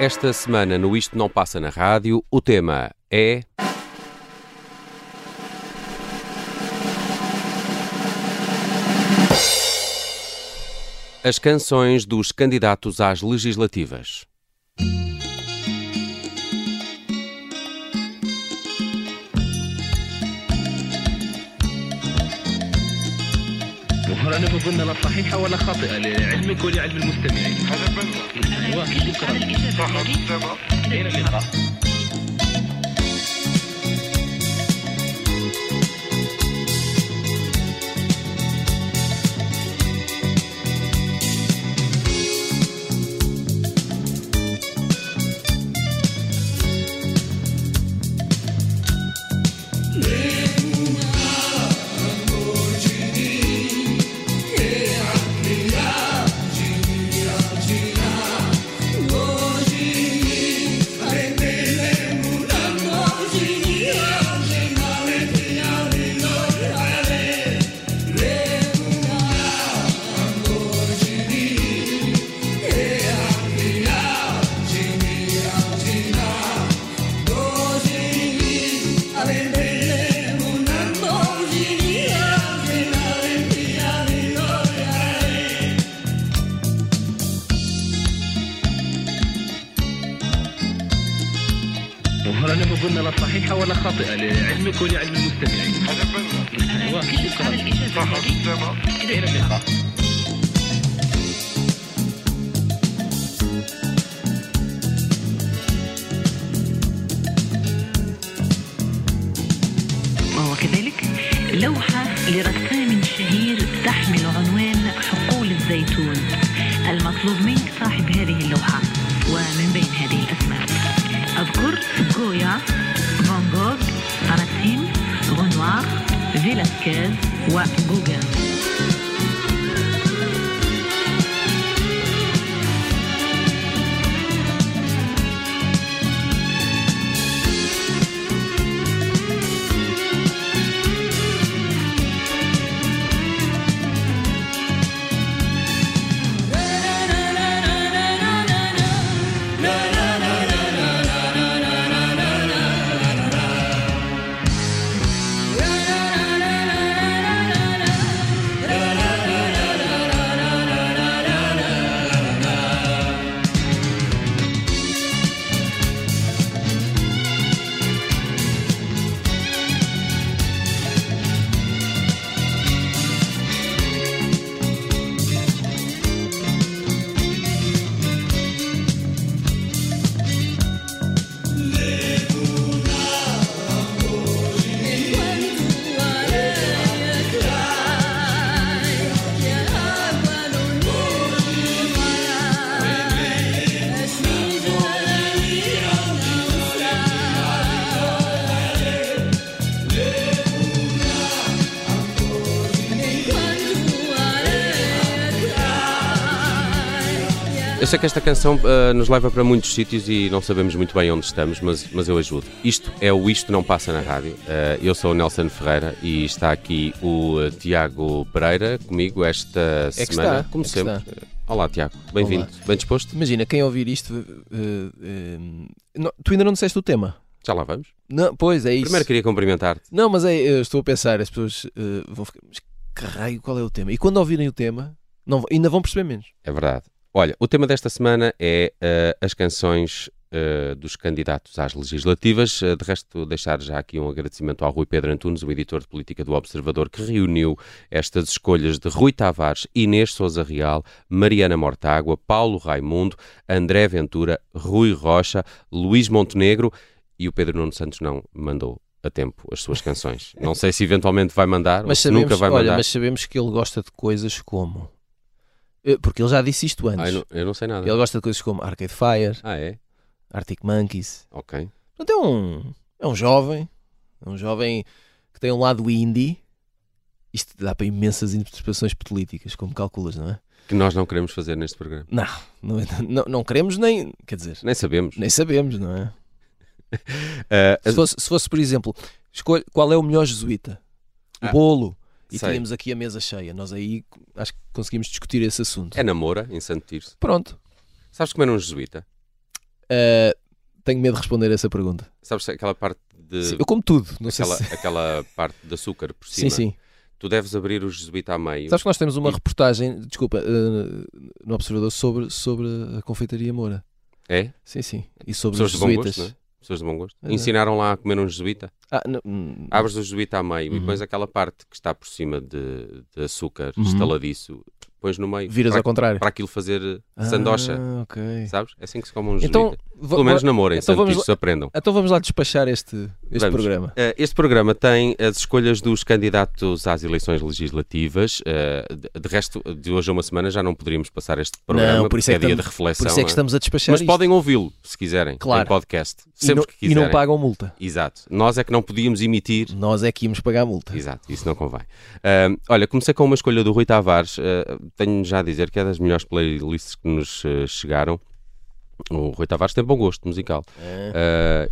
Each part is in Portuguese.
Esta semana no Isto Não Passa na Rádio, o tema é. As canções dos candidatos às legislativas. وهل أنا بظن لا صحيحة ولا خاطئة لعلمك ولعلم المستمعين. هذا بلغة شكرا صح الإجابة. إلى اللقاء sei que esta canção ah, nos leva para muitos sítios e não sabemos muito bem onde estamos, mas, mas eu ajudo. Isto é o Isto Não Passa na Rádio. Ah, eu sou o Nelson Ferreira e está aqui o ah, Tiago Pereira comigo esta É que semana, está, como é sempre. Olá, Tiago. Bem-vindo. Bem disposto? Imagina, quem ouvir isto. eh, eh, não- tu ainda não disseste o tema. Já lá vamos. Não, pois é isso. Primeiro queria cumprimentar-te. Não, mas é, eu estou a pensar, as pessoas eh, vão ficar. Mas que raio, qual é o tema? E quando ouvirem o tema, não, ainda vão perceber menos. É verdade. Olha, o tema desta semana é ah, as canções ah, dos candidatos às legislativas. Ah, de resto, deixar já aqui um agradecimento ao Rui Pedro Antunes, o editor de política do Observador, que reuniu estas escolhas de Rui Tavares, Inês Souza Real, Mariana Mortágua, Paulo Raimundo, André Ventura, Rui Rocha, Luís Montenegro e o Pedro Nuno Santos não mandou a tempo as suas canções. Não sei se eventualmente vai mandar ou Mas se sabemos, nunca vai olha, mandar. mas sabemos que ele gosta de coisas como. Porque ele já disse isto antes. Ah, eu, não, eu não sei nada. Ele gosta de coisas como Arcade Fire, Ah, é? Arctic Monkeys. Ok. Portanto, é um, é um jovem. É um jovem que tem um lado indie. Isto dá para imensas interpretações políticas, como calculas, não é? Que nós não queremos fazer neste programa. Não, não, não, não queremos nem. Quer dizer, Nem sabemos. nem sabemos, não é? Ah, Se fosse, se fosse, por exemplo, Escolhe qual é o melhor jesuíta. O Ah, bolo. E sei. tínhamos aqui a mesa cheia. Nós aí acho que conseguimos discutir esse assunto. É namora, em Santo Tirso. Pronto. Sabes comer um jesuíta? Uh, tenho medo de responder essa pergunta. Sabes aquela parte de. Sim, eu como tudo. Não sei aquela, se... aquela parte de açúcar por Sim, cima. sim. Tu deves abrir o jesuíta a meio. Sabes que nós temos uma E- reportagem, desculpa, uh, no Observador sobre, sobre a confeitaria Moura. É? Sim, sim. E sobre Pessoas os jesuítas. gosto? Pessoas de bom gosto. É. Ensinaram lá a comer um jesuíta. Ah, não, hum, Abres o jesuíta a meio e Uhum. pões aquela parte que está por cima de, de açúcar Uhum. estaladiço, pões no meio. viras para, ao contrário. para aquilo fazer sandocha. Ah, ok. Sabes? É assim que se come um. Então, Pelo menos namorem, então vamos se aprendam. então vamos lá despachar este, este Vamos. programa. Uh, Este programa tem as escolhas dos candidatos às eleições legislativas. Uh, De de resto, de hoje a uma semana já não poderíamos passar este programa, Não, por isso é que dia de estamos- reflexão. Por isso é que é? estamos a despachar Mas isto. podem ouvi-lo, se quiserem, Claro. em podcast. e Sempre não, que e quiserem. não pagam multa. Exato. Nós é que não podíamos emitir. Nós é que íamos pagar multa. Exato, isso não convém. Ahm, olha, comecei com uma escolha do Rui Tavares. Tenho já a dizer que é das melhores playlists que nos ah, chegaram. O Rui Tavares tem bom gosto musical.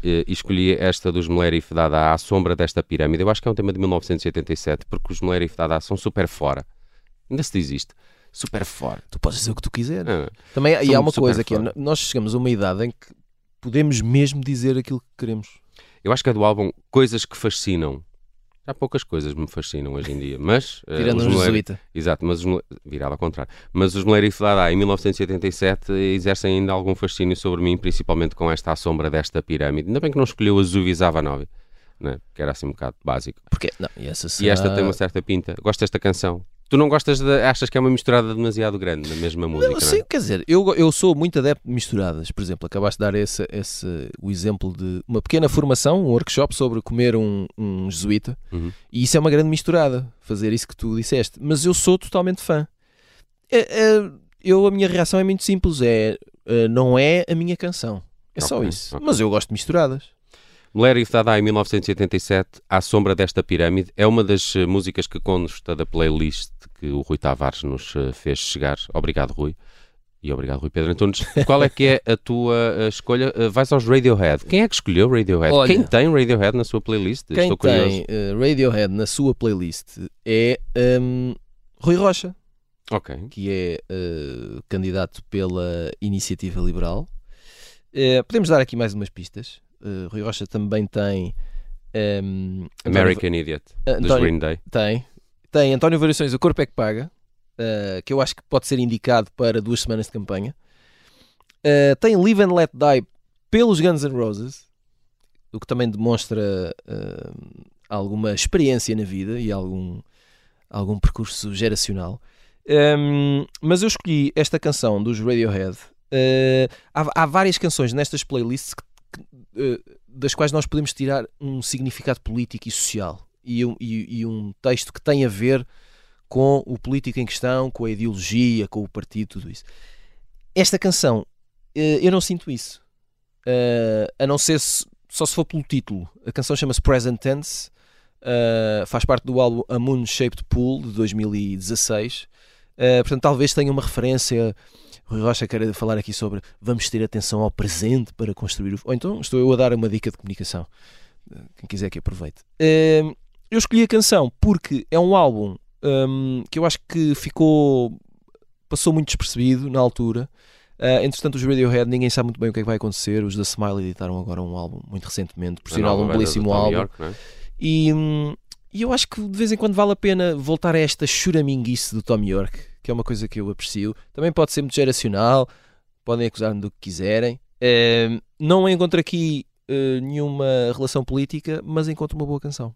E, e escolhi esta dos Melerif dada à sombra desta pirâmide. Eu acho que é um tema de 1987, porque os Melerif dada são super fora. Ainda se diz isto. Super fora. Tu podes dizer o que tu quiseres. Ah, Também e há uma coisa que é, nós chegamos a uma idade em que podemos mesmo dizer aquilo que queremos. eu acho que é do álbum Coisas que Fascinam. Já poucas coisas me fascinam hoje em dia, mas ah, Tirando os um jesuíta. Exato, mas os, virado ao contrário. Mas os Melerif Dada em 1987 exercem ainda algum fascínio sobre mim, principalmente com esta sombra desta pirâmide. Ainda bem que não escolheu a Zuvi Zavanovi, né? que era assim um bocado básico. Porque, não, e essa E esta será- tem uma certa pinta. Gosto desta canção. Tu não gostas de. Achas que é uma misturada demasiado grande na mesma música? Não, não é? sim, quer dizer, eu, eu sou muito adepto de misturadas. Por exemplo, acabaste de dar esse, esse, o exemplo de uma pequena formação, um workshop sobre comer um, um jesuíta. Uhum. E isso é uma grande misturada, fazer isso que tu disseste. Mas eu sou totalmente fã. É- é- eu, a minha reação é muito simples: é, é, não é a minha canção. É só Ok, isso. ok. Mas eu gosto de misturadas. Melerif Dada em 1987, À Sombra desta Pirâmide, é uma das eh, músicas que consta da playlist que o Rui Tavares nos eh, fez chegar. Obrigado, Rui. E obrigado, Rui Pedro Antunes. Qual é que é a tua eh, escolha? Eh, vais aos Radiohead. Quem é que escolheu Radiohead? Olha, Quem tem Radiohead na sua playlist? Quem Estou tem Radiohead na sua playlist é hum, Rui Rocha. Ok. que é eh, candidato pela Iniciativa Liberal. Eh, podemos dar aqui mais umas pistas. Eh, Rui Rocha também tem. António- American Idiot, dos Green Day. Tem. Tem António Variações, O Corpo é que Paga, eh, que eu acho que pode ser indicado para duas semanas de campanha. Eh, tem Live and Let Die pelos Guns N' Roses, o que também demonstra eh, alguma experiência na vida e algum, algum percurso geracional. Ehm, mas eu escolhi esta canção dos Radiohead. Eh, há, há várias canções nestas playlists que- que, eh, das quais nós podemos tirar um significado político e social e um, e- e um texto que tem a ver com o político em questão, com a ideologia, com o partido, tudo isso. Esta canção, eh, eu não sinto isso. Eh, a não ser se- só se for pelo título. A canção chama-se Present Tense, eh, faz parte do álbum A Moon Shaped Pool de 2016. Eh, portanto, talvez tenha uma referência. Rui Rocha quer falar aqui sobre vamos ter atenção ao presente para construir o. Ou então estou eu a dar uma dica de comunicação. Quem quiser que aproveite. Eu escolhi a canção porque é um álbum hum, que eu acho que ficou. passou muito despercebido na altura. Uh, entretanto, os Radiohead, ninguém sabe muito bem o que é que vai acontecer. Os da Smile editaram agora um álbum muito recentemente, por sinal, um belíssimo álbum. York, é? E, hum, e eu acho que de vez em quando vale a pena voltar a esta churaminguice do Tom York, que é uma coisa que eu aprecio. Também pode ser muito geracional, podem acusar-me do que quiserem. Eh, não encontro aqui eh, nenhuma relação política, mas encontro uma boa canção.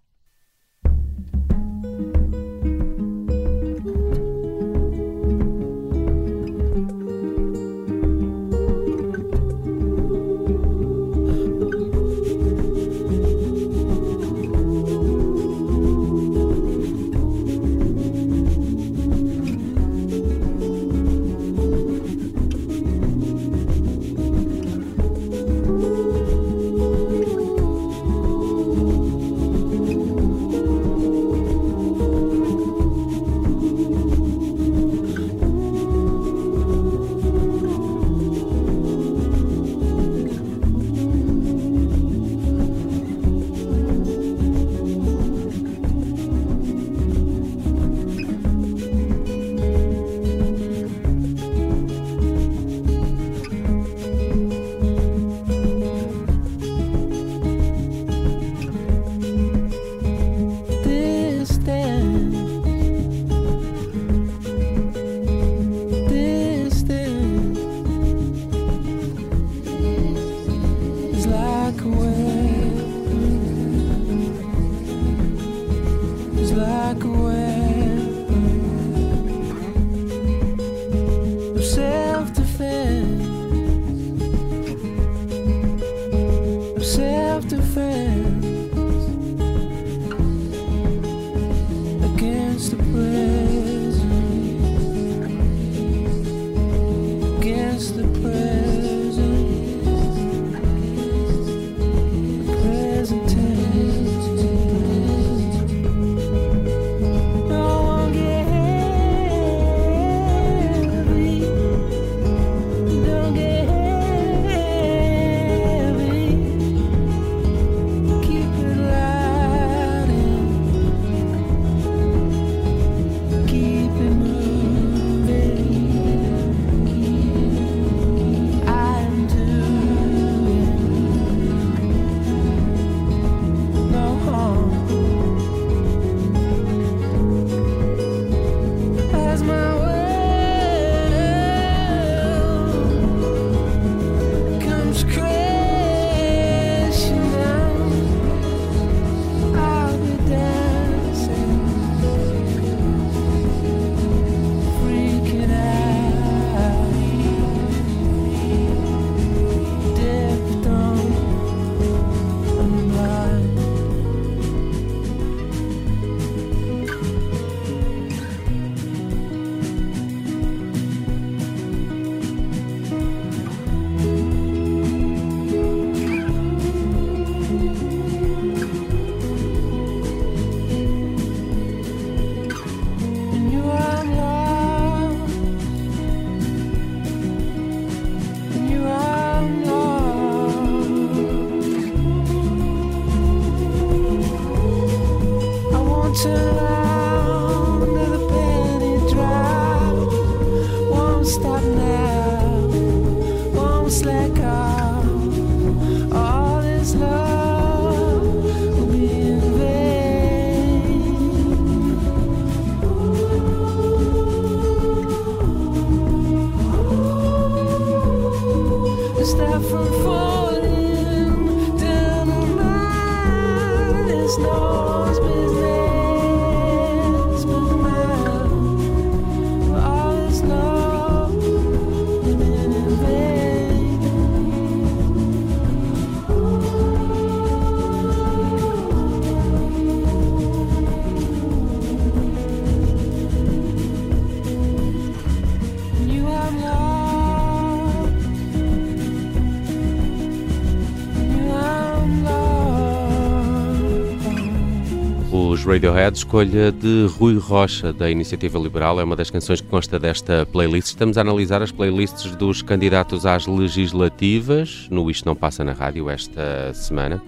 Radiohead, escolha de Rui Rocha, da Iniciativa Liberal, é uma das canções que consta desta playlist. Estamos a analisar as playlists dos candidatos às legislativas, no Isto Não Passa na Rádio, esta semana.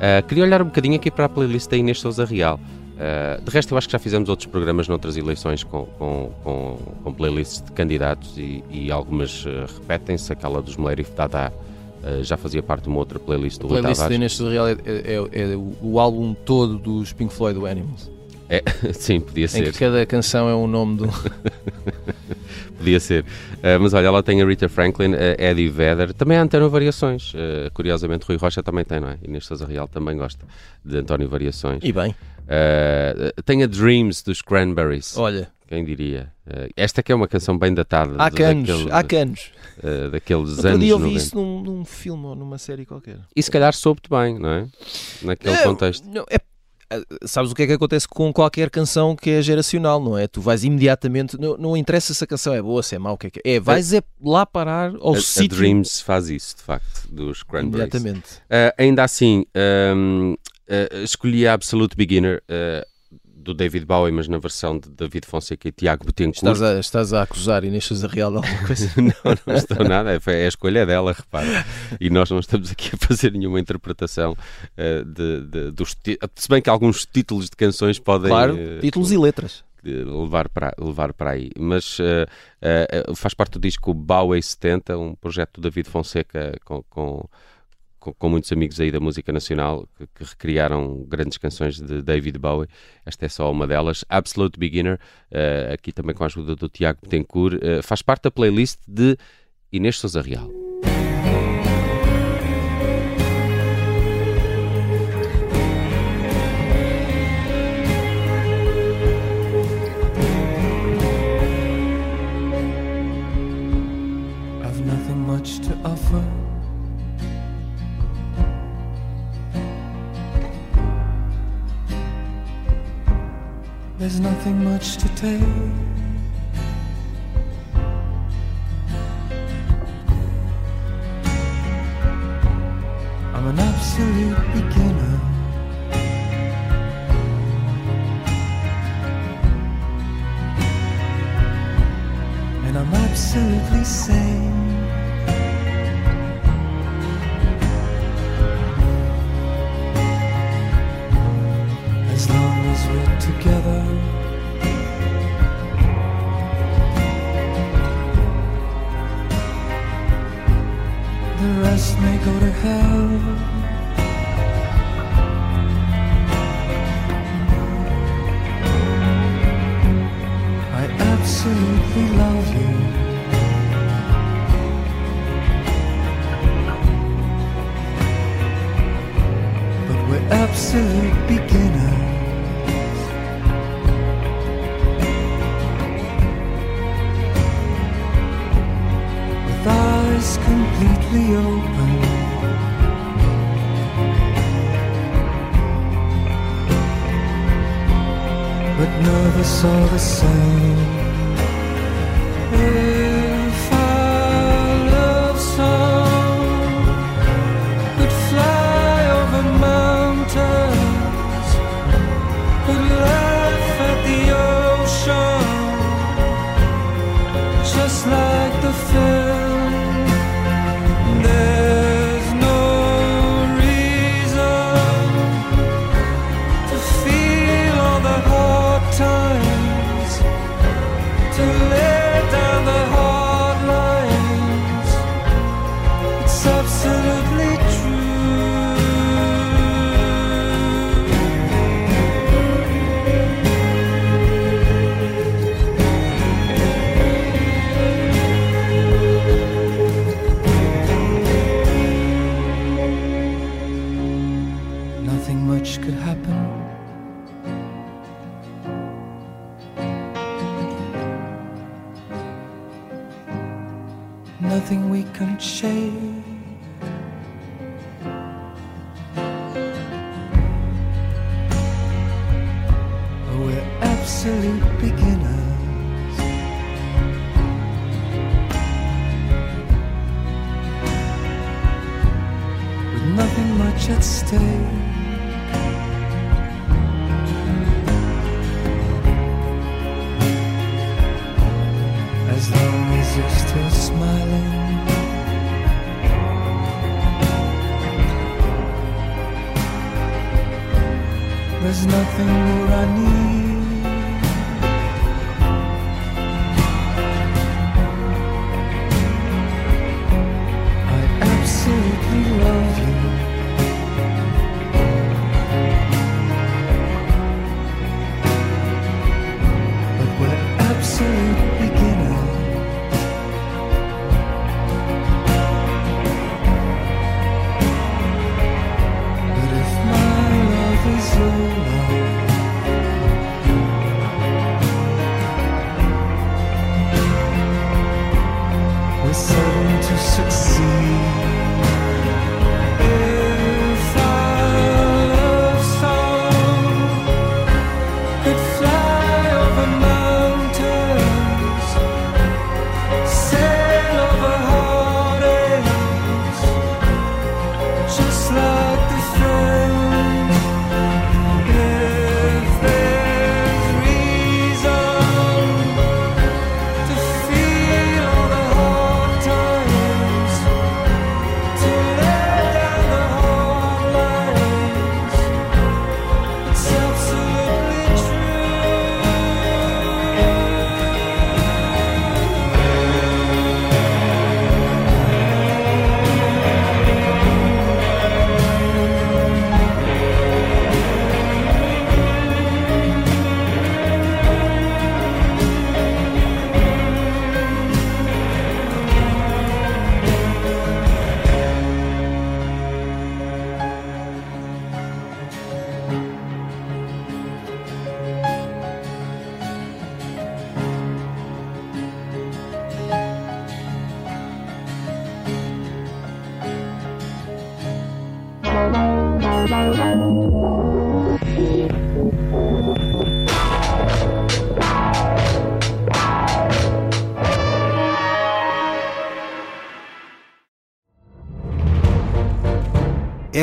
Ah, queria olhar um bocadinho aqui para a playlist da Inês Souza Real. Ah, de resto, eu acho que já fizemos outros programas noutras eleições com, com, com, com playlists de candidatos e, e algumas ah, repetem-se. Aquela dos Melerif Dada ah, já fazia parte de uma outra playlist do A Rui playlist Tavares. de Inês Sousa Real é, é- é o- o álbum todo dos Pink Floyd do Animals. É, sim, podia Em ser. que cada canção é um nome do. Podia ser. Uh, mas olha, ela tem a Rita Franklin, a Eddie Vedder, também há António Variações. Uh, curiosamente, Rui Rocha também tem, não é? Inês Sousa Real também gosta de António Variações. E bem, Uh, tem a Dreams dos Cranberries, olha, quem diria? Uh, esta que é uma canção bem datada. há canos, daquele- há canos. uh, daqueles Outro anos dia eu vi 90. isso num, num filme ou numa série qualquer. E se calhar soube-te bem, não é? Naquele É, contexto. não, é- ah, sabes o que é que acontece com qualquer canção que é geracional, não é? Tu vais imediatamente, não, não interessa se a canção é boa, se é mau, o que é que é. É, vais é lá parar ao A, a sítio Dreams faz isso, de facto, dos Cranberries. imediatamente. Uh, ainda assim, um, uh, escolhi a Absolute Beginner uh, do David Bowie, mas na versão de David Fonseca e Tiago Betancourt. Estás a, estás a acusar Inês Sousa Real de alguma coisa? não, não estou nada, é, é a escolha dela, repara. E nós não estamos aqui a fazer nenhuma interpretação uh, de, de- dos Se bem que alguns títulos de canções podem claro, uh, títulos e letras. levar, para, levar para aí. Mas uh, uh, faz parte do disco Bowie 70, um projeto do David Fonseca com, com, com, com muitos amigos aí da música nacional que, que recriaram grandes canções de David Bowie. Esta é só uma delas. Absolute Beginner, uh, aqui também com a ajuda do Tiago Betancourt, uh, faz parte da playlist de Inês Sousa Real. There's nothing much to take. I'm an absolute beginner. And I'm absolutely sane.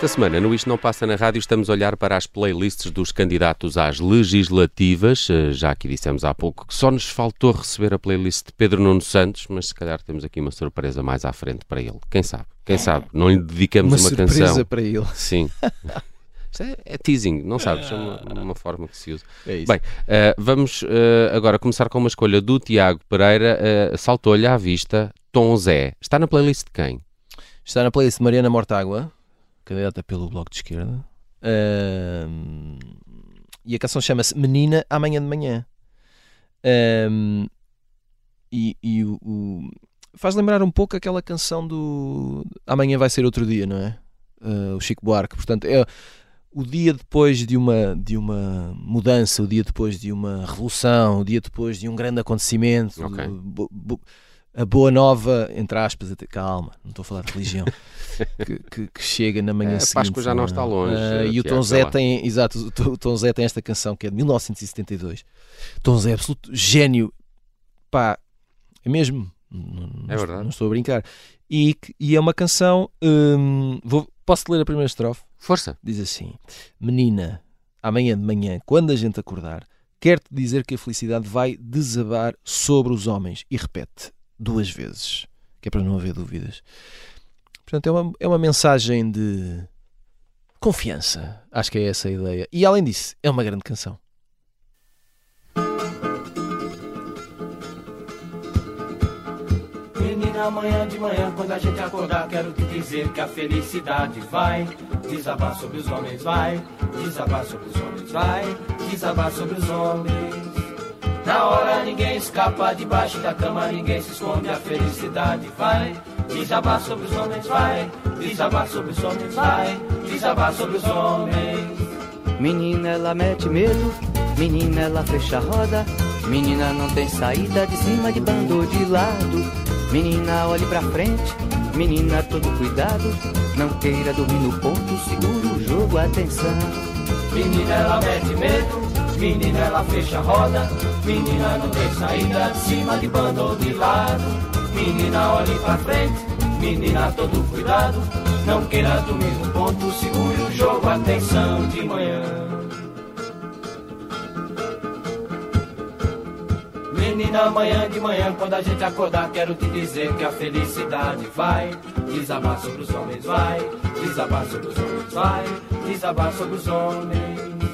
Esta semana, no Isto Não Passa na Rádio, estamos a olhar para as playlists dos candidatos às legislativas. Eh, Já aqui dissemos há pouco que só nos faltou receber a playlist de Pedro Nuno Santos, mas se calhar temos aqui uma surpresa mais à frente para ele. Quem sabe? Quem sabe? Não lhe dedicamos Uma uma, surpresa canção. para ele. Sim. Isto é, é teasing, não sabes? É uma, uma forma que se usa. É isso. Bem, eh, vamos eh, agora começar com uma escolha do Tiago Pereira. Eh, Saltou-lhe à vista Tom Zé. Está na playlist de quem? Está na playlist de Mariana Mortágua, candidata pelo Bloco de Esquerda. E a canção chama-se Menina Amanhã de Manhã. E e o, o- faz lembrar um pouco aquela canção do Amanhã vai ser outro dia, não é? Ah, o Chico Buarque. Portanto, é o dia depois de uma, de uma mudança, o dia depois de uma revolução, o dia depois de um grande acontecimento. Ok. bo- bo- a boa nova, entre aspas, até, calma, não estou a falar de religião, que, que- que chega na manhã É, a seguinte. Páscoa já não está longe, eh, e o Tom Zé tem, exato, o Tom- Zé tem esta canção que é de 1972. Tom Zé, absoluto gênio, pá, é mesmo, não, É verdade. não estou a brincar. E, e é uma canção, hum, vou, posso ler a primeira estrofe? Força. Diz assim: Menina, amanhã de manhã, quando a gente acordar, quero-te dizer que a felicidade vai desabar sobre os homens. E repete duas vezes, que é para não haver dúvidas. Portanto, é uma, é uma mensagem de confiança. Acho que é essa a ideia. E além disso, é uma grande canção. Amanhã de manhã, quando a gente acordar, quero te dizer que a felicidade vai desabar sobre os homens, vai desabar sobre os homens, vai desabar sobre os homens. Na hora ninguém escapa debaixo da cama, ninguém se esconde, a felicidade vai desabar sobre os homens, vai desabar sobre os homens, vai desabar sobre os homens. Menina, ela mete medo, menina, ela fecha a roda. Menina, não tem saída de cima de bando ou de lado. Menina, olhe pra frente, menina, todo cuidado. Não queira dormir no ponto, segura o jogo, atenção. Menina, ela mete medo, menina, ela fecha a roda. Menina, não tem saída de cima de bando ou de lado. Menina, olhe pra frente, menina, todo cuidado. Não queira dormir no ponto, segure o jogo, atenção de manhã. Menina, amanhã de manhã, quando a gente acordar, quero te dizer que a felicidade vai desabar sobre os homens, vai desabar sobre os homens, vai desabar sobre os homens.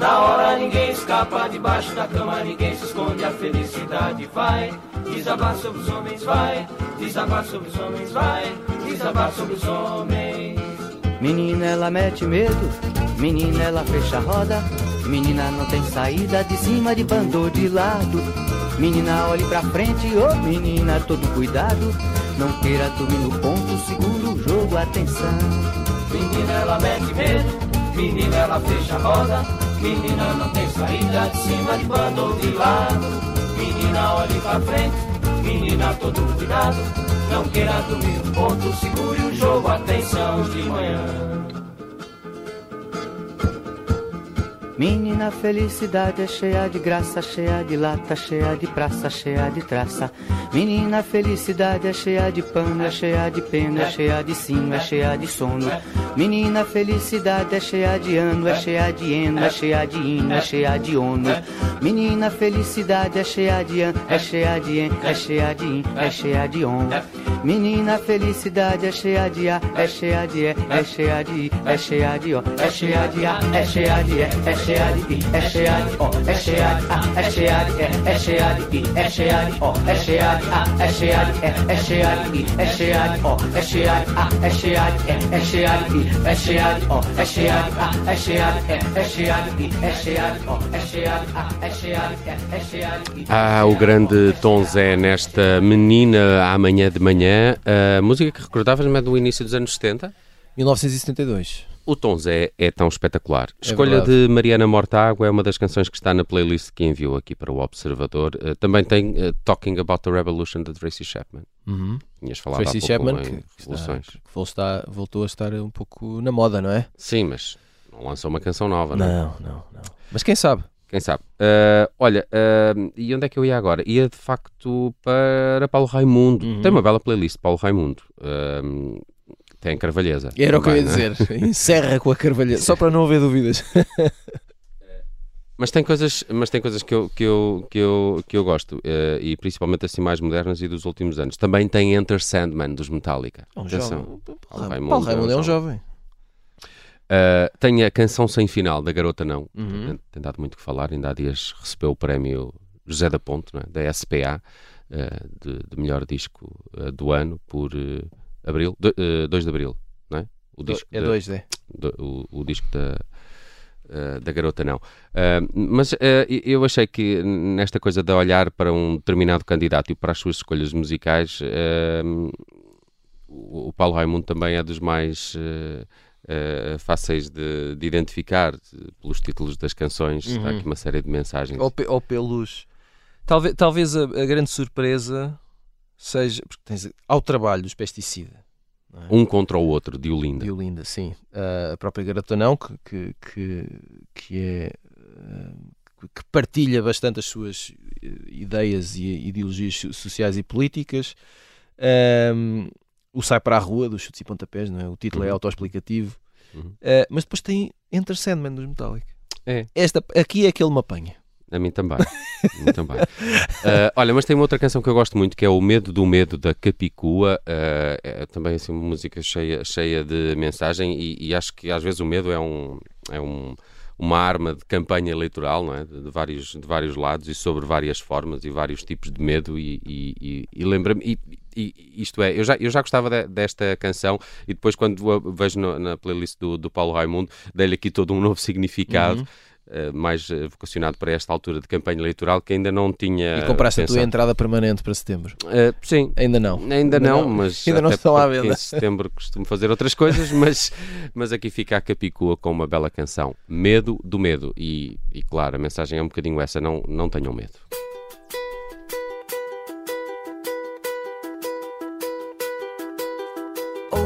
Na hora ninguém escapa debaixo da cama, ninguém se esconde, a felicidade vai desabar sobre os homens, vai desabar sobre os homens, vai desabar sobre os homens. Menina, ela mete medo, menina, ela fecha a roda. Menina, não tem saída de cima de bando de lado. Menina, olhe pra frente, ô menina, todo cuidado. Não queira dormir no ponto, segura o jogo, atenção. Menina, ela mete medo, menina, ela fecha a roda. Menina, não tem saída de cima de bando ou de lado. Menina, olhe pra frente, menina, todo cuidado. Não queira dormir no ponto, segure o jogo, atenção de manhã. Menina, felicidade é cheia de graça, cheia de lata, cheia de praça, cheia de traça. Menina, felicidade é cheia de pano, é cheia de pena, é cheia de sino, é cheia de sono. Menina, felicidade é cheia de ano, é cheia de eno, é cheia de hino, é cheia de ono. Menina, felicidade é cheia de ano, é cheia de en, é cheia de in, é cheia de on. Menina, felicidade é cheia de A, é cheia de E, é cheia de I, é cheia de O, é cheia de A, é cheia de E, é cheia de I, é cheia de O, é cheia de A, é cheia de E, é cheia de I, é cheia de O, é cheia de A, é cheia de E, é cheia de I, é cheia de O, é cheia de A, é cheia de E, é cheia de I, é cheia de O, é cheia de A, é cheia de E, é cheia de I, é cheia de O, é cheia de A, é cheia de E, é cheia de I. Ah, o grande Tom Zé nesta Menina Amanhã de Manhã. A música que recordavas é do início dos anos 70? 1972. O Tom Zé é tão espetacular. Escolha verdade. de Mariana Mortágua é uma das canções que está na playlist que enviou aqui para o Observador. Eh, também tem eh, Talking About the Revolution de Tracy Chapman. Uhum. Tinhas falado Tracy há pouco Chapman, que, está- Revoluções. que voltou, a- voltou a estar um pouco na moda, não é? Sim, mas não lançou uma canção nova, não é? Não, não, não. Mas quem sabe? Quem sabe? Ah, olha, ah, e onde é que eu ia agora? Ia de facto para Paulo Raimundo. Uhum. Tem uma bela playlist, Paulo Raimundo. Ah, tem Carvalheza. Era o que eu ia é? dizer. Encerra com a carvalheta. Só para não haver dúvidas. Mas tem coisas, mas tem coisas que eu, que eu, que eu, que eu gosto, e principalmente assim mais modernas e dos últimos anos. Também tem Enter Sandman dos Metallica. É um Atenção. jovem. Paulo Paulo Raimundo é um jovem. Uh, tem a canção sem final da Garota Não. Uhum. Tem, dado muito que falar. Ainda há dias recebeu o prémio José da Ponte, é? da SPA, uh, de, de melhor disco uh, do ano, por abril, uh, 2 de abril, não é? O Do- é da- dois, é. do- o, o disco da, da Garota Não. Mas eu achei que nesta coisa de olhar para um determinado candidato e para as suas escolhas musicais, o Paulo Raimundo também é dos mais. Uh, uh, fáceis de, de identificar uh, pelos títulos das canções. Há Uhum. aqui uma série de mensagens. Ou, pe- ou pelos. Talvez, talvez a, a grande surpresa seja. Porque tens ao trabalho dos pesticida. não é? Um contra o outro, de Olinda. De Olinda, sim. Ah, a própria Garota Não, que, que, que, que é. ah, que partilha bastante as suas eh, ideias e ideologias so- sociais e políticas. Ahm, o Sai para a Rua, dos chutes e pontapés, não é? o título é Uhum. autoexplicativo. Uhum. Ah, mas depois tem Enter Sandman dos Metallica. É. Esta, aqui é que ele me apanha. A mim também. Mim também. Uh, olha, mas tem uma outra canção que eu gosto muito que é O Medo do Medo da Capicua. Uh, é também assim uma música cheia, cheia de mensagem e, e acho que às vezes o medo é um. É um uma arma de campanha eleitoral, não é? De, vários, de vários lados e sobre várias formas e vários tipos de medo e, e, e, lembra-me, e, e- isto é, eu já, eu já gostava de- desta canção e depois quando vejo no- na playlist do, do Paulo Raimundo, dei-lhe aqui todo um novo significado Uhum. Eh, mais eh, vocacionado para esta altura de campanha eleitoral que ainda não tinha E compraste a tua pensado. entrada permanente para setembro. Eh, sim. Ainda não. Ainda não, mas Ainda não estão à venda. Em setembro costumo fazer outras coisas, mas, mas aqui fica a Capicua com uma bela canção. Medo do medo. E, e claro, a mensagem é um bocadinho essa, não, não tenham medo.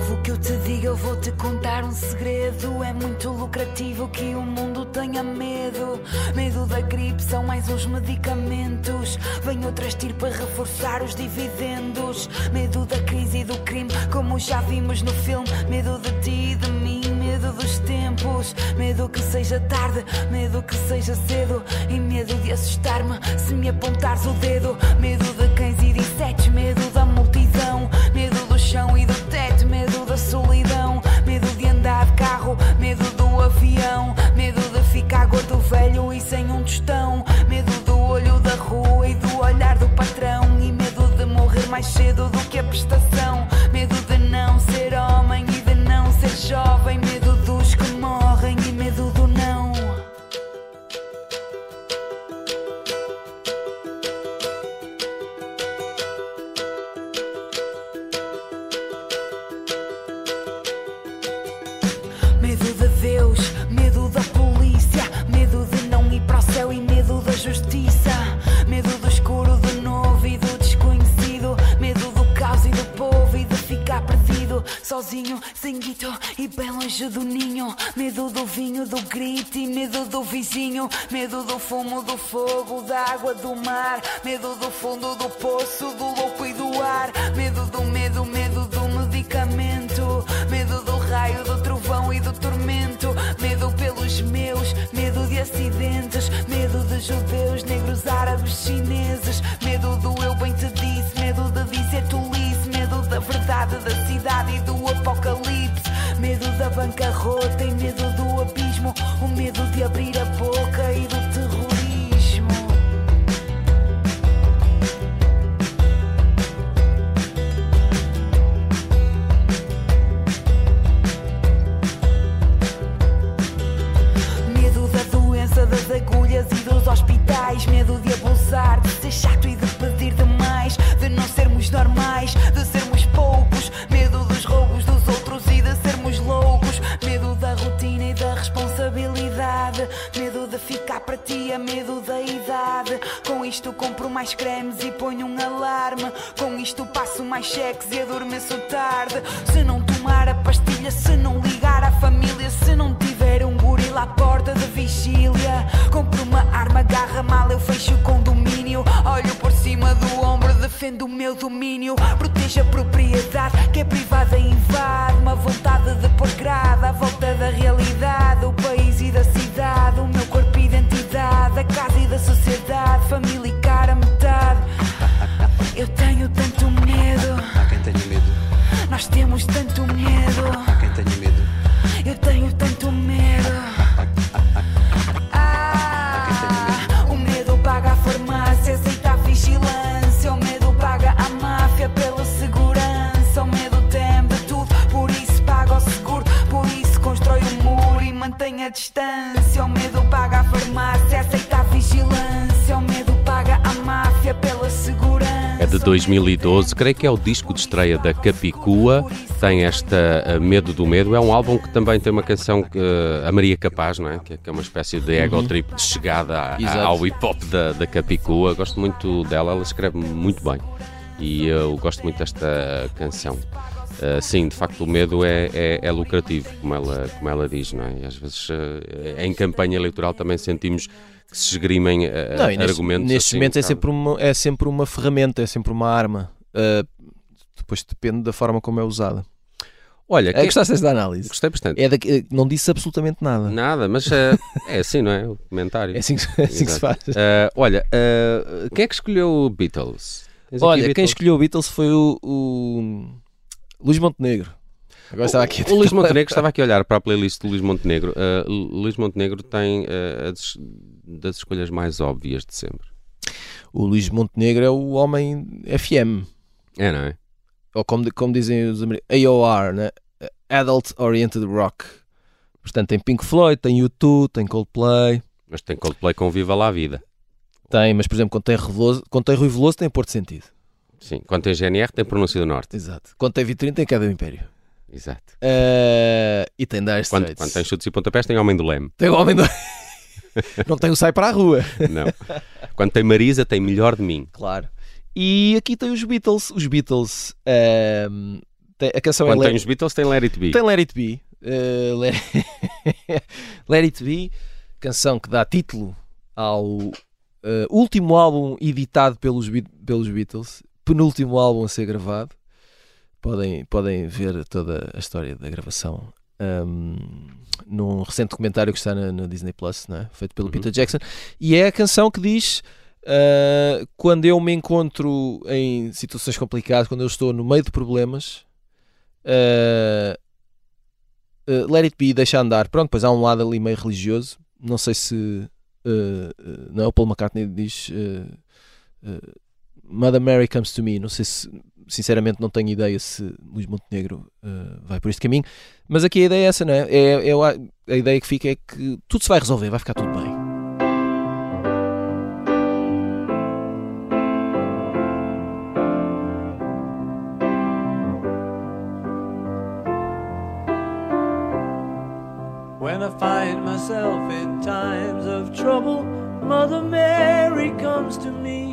Ouve o que eu te digo, eu vou te contar um segredo. É muito lucrativo que o mundo tenha medo. Medo da gripe são mais uns medicamentos. Vem outras tir para reforçar os dividendos. Medo da crise e do crime, como já vimos no filme. Medo de ti e de mim, medo dos tempos. Medo que seja tarde, medo que seja cedo. E medo de assustar-me se me apontares o dedo. Medo de cães e de insetos, medo da avião. Medo de ficar gordo, velho e sem um tostão. Medo do olho da rua e do olhar do patrão. E medo de morrer mais cedo do que a prestação. Longe do ninho. Medo do vinho, do grito e medo do vizinho. Medo do fumo, do fogo, da água, do mar. Medo do fundo do poço, do louco e do ar. Medo do medo, medo do medicamento. Medo do raio, do trovão e do tormento. Medo pelos meus, medo de acidentes. Medo de judeus, negros, árabes, chineses. Medo do eu bem te disse, medo de dizer tolice. Medo da da bancarrota e medo do abismo, o medo de abrir a boca e do terrorismo. Medo da doença, das agulhas e dos hospitais, medo de abusar, de deixar para ti, é medo da idade. Com isto compro mais cremes e ponho um alarme. Com isto passo mais cheques e adormeço tarde. Se não tomar a pastilha, se não ligar à família, se não tiver um gorila à porta de vigília. Compro uma arma, agarra mal, eu fecho o condomínio. Olho por cima do ombro, defendo o meu domínio. Protejo a propriedade que é privada e invade. Uma vontade de pôr grade à volta da realidade. O país A e da sociedade, família e cara metade. Eu tenho tanto medo, Há quem tenha medo, nós temos tanto medo. há quem tenha medo, 2012, creio que é o disco de estreia da Capicua. Tem esta uh, Medo do Medo. É um álbum que também tem uma canção, uh, a Maria Capaz, não é? Que, que é uma espécie de ego Uhum. trip de chegada a- Exato. ao hip hop da, da Capicua. Gosto muito dela, ela escreve muito bem. E eu gosto muito desta canção. Uh, sim, de facto, o medo é, é- é lucrativo, como ela, como ela diz, não é? E às vezes, uh, em campanha eleitoral, também sentimos que se esgrimem uh, Não, neste, argumentos. nestes assim, momentos é sempre, uma, é sempre uma ferramenta, é sempre uma arma. Uh, depois depende da forma como é usada. Olha, é, quem- gostaste desta análise? Gostei bastante. É eh, não disse absolutamente nada. Nada, mas eh, é assim, não é? O comentário. É assim que- é assim que se faz. Eh, olha, eh, quem é que escolheu o Beatles? Tens Olha, quem Beatles? escolheu o Beatles foi o, o Luís Montenegro. Agora estava aqui. O Luís Montenegro, estava aqui a olhar para a playlist do Luís Montenegro. Lu- Luís Montenegro tem as, das escolhas mais óbvias de sempre. O Luís Montenegro é o homem FM. É, não é? Ou como, como dizem os americanos, AOR, né? Adult Oriented Rock. Portanto, tem Pink Floyd, tem U2, tem Coldplay. Mas tem Coldplay com Viva lá a Vida. Tem, mas por exemplo, quando tem, Reveloso, quando tem Rui Veloso, tem Porto Sentido. Sim. Quando tem GNR, tem Pronúncio do Norte. Exato. Quando tem Vitrine, tem do Império. Exato. Eh, e tem Dire Quando, Straits. quando tem chutes e pontapés, tem Homem do Leme. Tem o homem do... Não tem o Sai para a Rua. Não. Quando tem Marisa, tem Melhor de Mim. Claro. E aqui tem os Beatles. Os Beatles. ehm, tem- a canção Quando é tem os Beatles, tem Let It Be. Tem Let It Be. eh, Let... Let It Be, canção que dá título ao eh, último álbum editado pelos, pelos Beatles, penúltimo álbum a ser gravado. Podem, podem ver toda a história da gravação ahm, num recente documentário que está na, na Disney Plus, é? feito pelo Peter Jackson. E é a canção que diz: ah, quando eu me encontro em situações complicadas, quando eu estou no meio de problemas, ah, ah, let it be, deixa andar. Pronto, pois há um lado ali meio religioso. Não sei se. não, o Paul McCartney diz. Mother Mary comes to me. Não sei se, sinceramente, não tenho ideia se Luís Montenegro ah, vai por este caminho. Mas aqui a ideia é essa, não é? é, a, a ideia que fica é que tudo se vai resolver, vai ficar tudo bem. When I find myself in times of trouble, Mother Mary comes to me,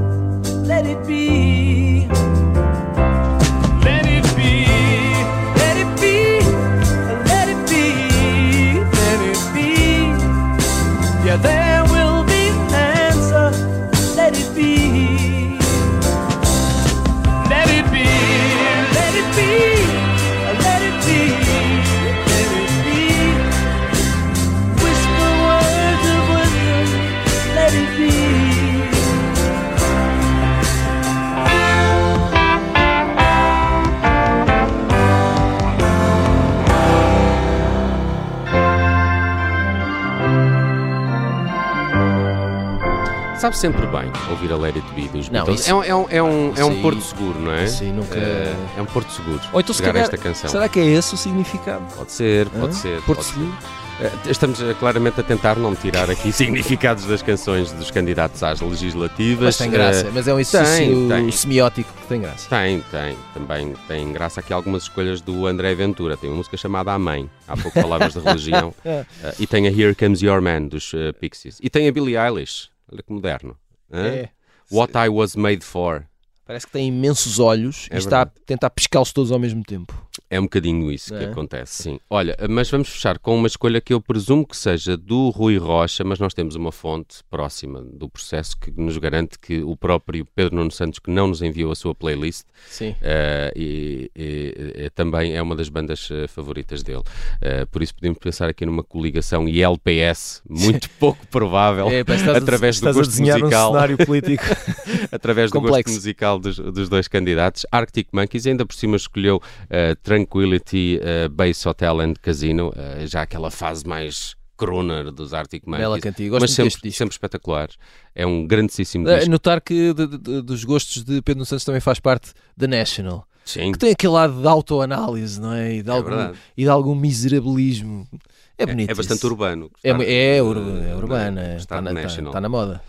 Sabe sempre bem ouvir a Let It Be dos Não, Beatles. isso- É, um, é, um, é, um, é um Sim. porto seguro, não é? Sim, nunca- É, é um porto seguro. Ou então, se calhar, esta canção. será que é esse o significado? Pode ser, pode Hã? ser. Porto pode ser. Seguro? Eh, Estamos eh, claramente a tentar não tirar aqui significados das canções dos candidatos às legislativas. Mas tem graça, Eh, mas é um tem, exercício tem. semiótico que tem graça. Tem, tem. Também tem graça aqui algumas escolhas do André Ventura. Tem uma música chamada A Mãe. Há pouco palavras de religião. É. Eh, e tem a Here Comes Your Man, dos eh, Pixies. E tem a Billie Eilish. Olha que moderno. Hã? É. What I Was Made For. Parece que tem imensos olhos É e está a verdade. tentar pescá-los todos ao mesmo tempo. É um bocadinho isso que É? acontece, sim. Olha, mas vamos fechar com uma escolha que eu presumo que seja do Rui Rocha, mas nós temos uma fonte próxima do processo que nos garante que o próprio Pedro Nuno Santos, que não nos enviou a sua playlist, Sim. eh, e, e- e também é uma das bandas eh, favoritas dele. Eh, por isso podemos pensar aqui numa coligação ILPS, muito pouco provável, É, pá, estás a- através do gosto desenhar um musical. cenário político através do gosto complexo. musical dos, dos dois candidatos. Arctic Monkeys ainda por cima escolheu eh, Tranquility eh, Base Hotel and Casino, eh, já aquela fase mais crooner dos Arctic Monkeys. Bela cantiga, gosto mas sempre, sempre espetacular. É um grandíssimo Eh, disco. Notar que de- de- dos gostos de Pedro Santos também faz parte da National. Sim. Que tem aquele lado de autoanálise, não é? E de, algum, verdade. e de algum miserabilismo. É bonito. É bastante isso. urbano. É, é, é urbana. é, Está na, está- está na moda.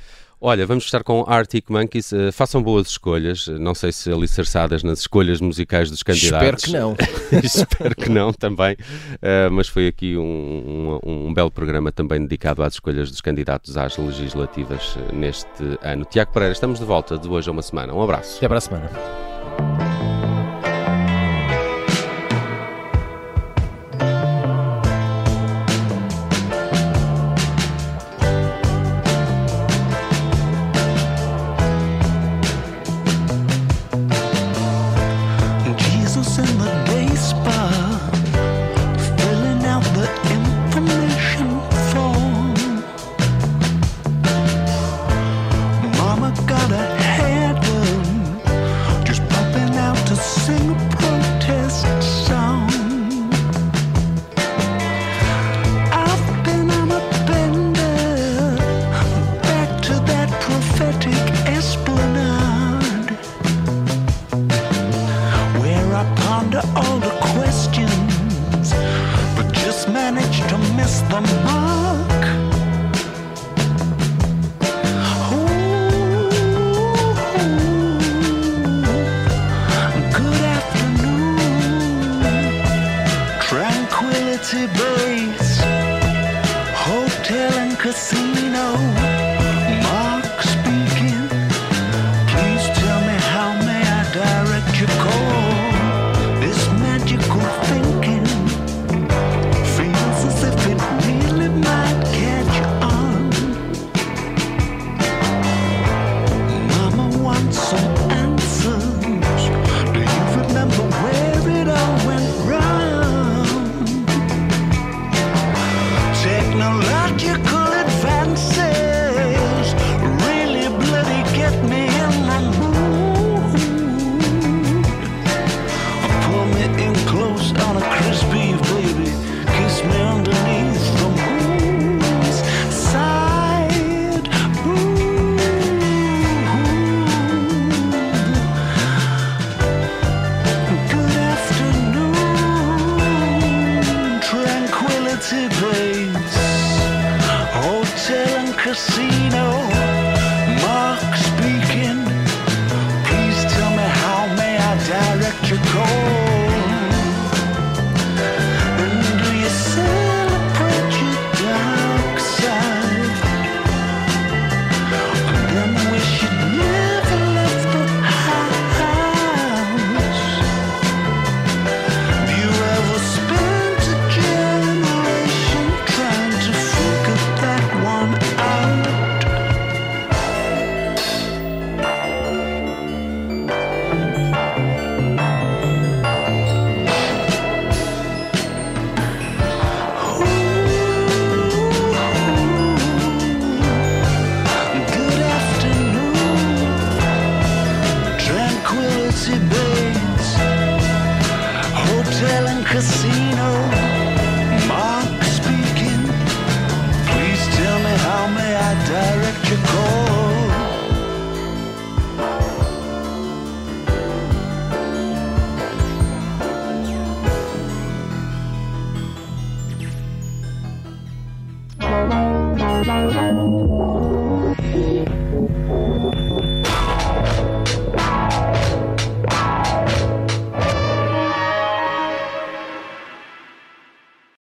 Olha, vamos estar com Arctic Monkeys. Eh, façam boas escolhas. Não sei se alicerçadas nas escolhas musicais dos candidatos. Espero que não. Espero que não também. Eh, mas foi aqui um, um- um belo programa também dedicado às escolhas dos candidatos às legislativas eh, neste ano. Tiago Pereira, estamos de volta de hoje a uma semana. Um abraço. Até para a semana.